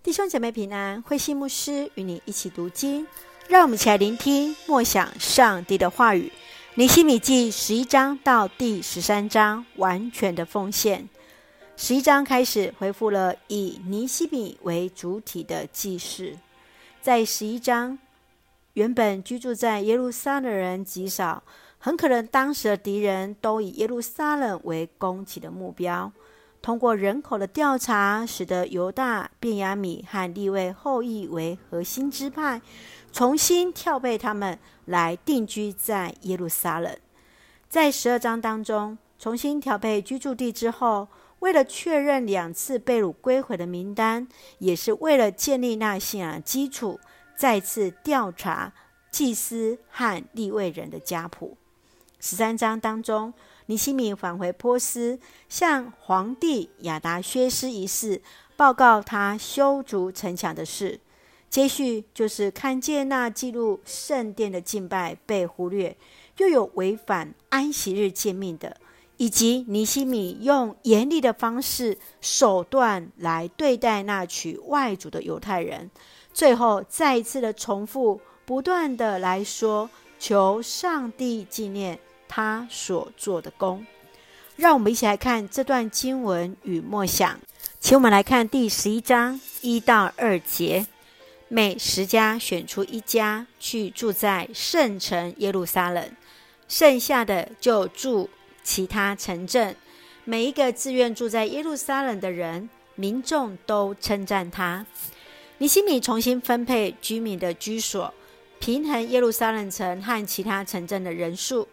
弟兄姐妹平安，慧馨牧师与你一起读经，让我们一起来聆听默想上帝的话语。尼西米记十一章到第十三章，完全的奉献。十一章开始恢复了以尼西米为主体的记事。在十一章，原本居住在耶路撒冷的人极少，很可能当时的敌人都以耶路撒冷为攻击的目标。通过人口的调查，使得犹大、便雅米和利未后裔为核心支派，重新调配他们来定居在耶路撒冷。在十二章当中，重新调配居住地之后，为了确认两次被掳归回的名单，也是为了建立那信仰基础，再次调查祭司和利未人的家谱。十三章当中，尼西米返回波斯，向皇帝亚达薛斯一世报告他修筑城墙的事。接续就是看见那记录圣殿的敬拜被忽略，又有违反安息日诫命的，以及尼西米用严厉的方式手段来对待那娶外族的犹太人。最后再一次的重复，不断的来说，求上帝纪念。他所做的工，让我们一起来看这段经文与默想。请我们来看第十一章一到二节：每十家选出一家去住在圣城耶路撒冷，剩下的就住其他城镇。每一个自愿住在耶路撒冷的人，民众都称赞他。尼希米重新分配居民的居所，平衡耶路撒冷城和其他城镇的人数。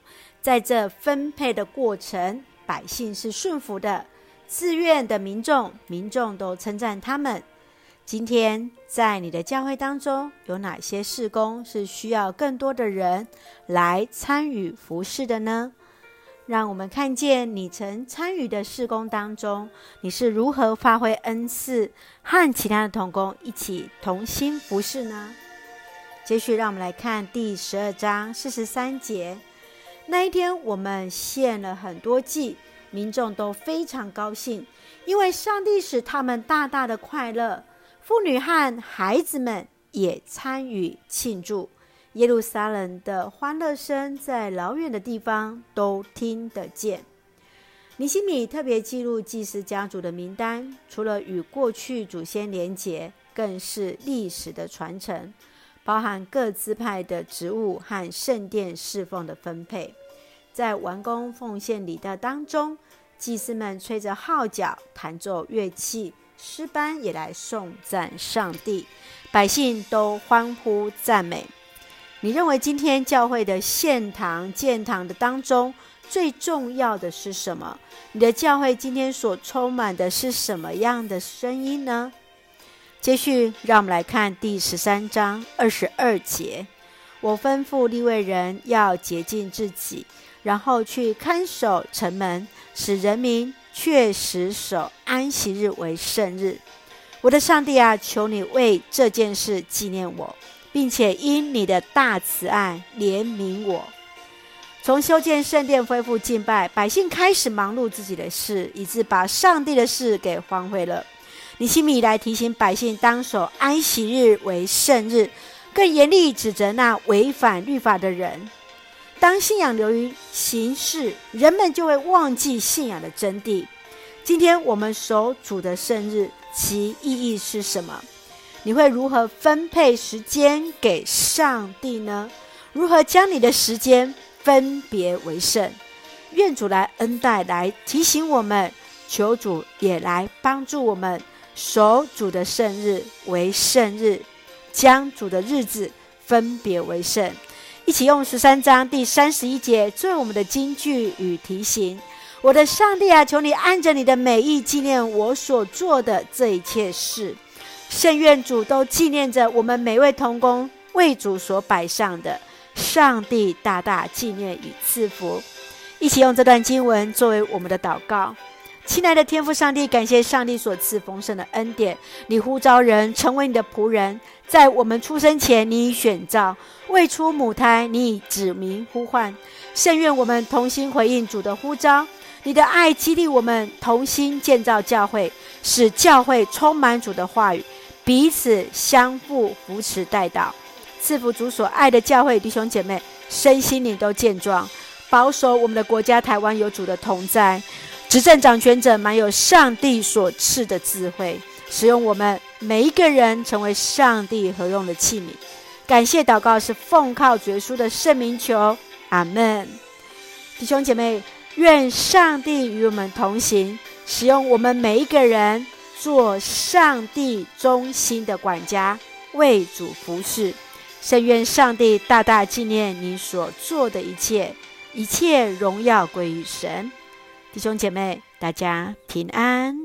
在这分配的过程，百姓是顺服的，自愿的民众，民众都称赞他们。今天在你的教会当中，有哪些事工是需要更多的人来参与服侍的呢？让我们看见你曾参与的事工当中，你是如何发挥恩赐，和其他的同工一起同心服侍呢？接续，让我们来看第十二章四十三节。那一天，我们献了很多祭，民众都非常高兴，因为上帝使他们大大的快乐。妇女和孩子们也参与庆祝。耶路撒冷的欢乐声在老远的地方都听得见。尼西米特别记录祭司家族的名单，除了与过去祖先连结，更是历史的传承。包含各支派的职务和圣殿侍奉的分配，在完工奉献礼的当中，祭司们吹着号角，弹奏乐器，诗班也来颂赞上帝，百姓都欢呼赞美。你认为今天教会的献堂建堂的当中最重要的是什么？你的教会今天所充满的是什么样的声音呢？接续，让我们来看第十三章二十二节。我吩咐立位人要洁净自己，然后去看守城门，使人民确实守安息日为圣日。我的上帝啊，求你为这件事纪念我，并且因你的大慈爱怜悯我。从修建圣殿、恢复敬拜，百姓开始忙碌自己的事，以致把上帝的事给荒废了。尼希米来提醒百姓，当守安息日为圣日，更严厉指责那违反律法的人。当信仰流于形式，人们就会忘记信仰的真谛。今天我们守主的圣日，其意义是什么？你会如何分配时间给上帝呢？如何将你的时间分别为圣？愿主来恩待，来提醒我们，求主也来帮助我们。守主的圣日为圣日，将主的日子分别为圣。一起用十三章第三十一节作为我们的金句与提醒。我的上帝啊，求你按着你的美意纪念我所做的这一切事。圣愿主都纪念着我们每位同工为主所摆上的。上帝大大纪念与赐福。一起用这段经文作为我们的祷告。亲爱的天父上帝，感谢上帝所赐丰盛的恩典。你呼召人成为你的仆人，在我们出生前，你已选召；未出母胎，你已指名呼唤。圣愿我们同心回应主的呼召，你的爱激励我们同心建造教会，使教会充满主的话语，彼此相互扶持带导，赐福主所爱的教会弟兄姐妹，身心灵都健壮，保守我们的国家台湾有主的同在，执政掌权者满有上帝所赐的智慧，使用我们每一个人成为上帝合用的器皿。感谢祷告是奉靠主耶稣的圣名求，阿门。弟兄姐妹，愿上帝与我们同行，使用我们每一个人。做上帝中心的管家，为主服侍。深愿上帝大大纪念你所做的一切，一切荣耀归于神。弟兄姐妹大家平安。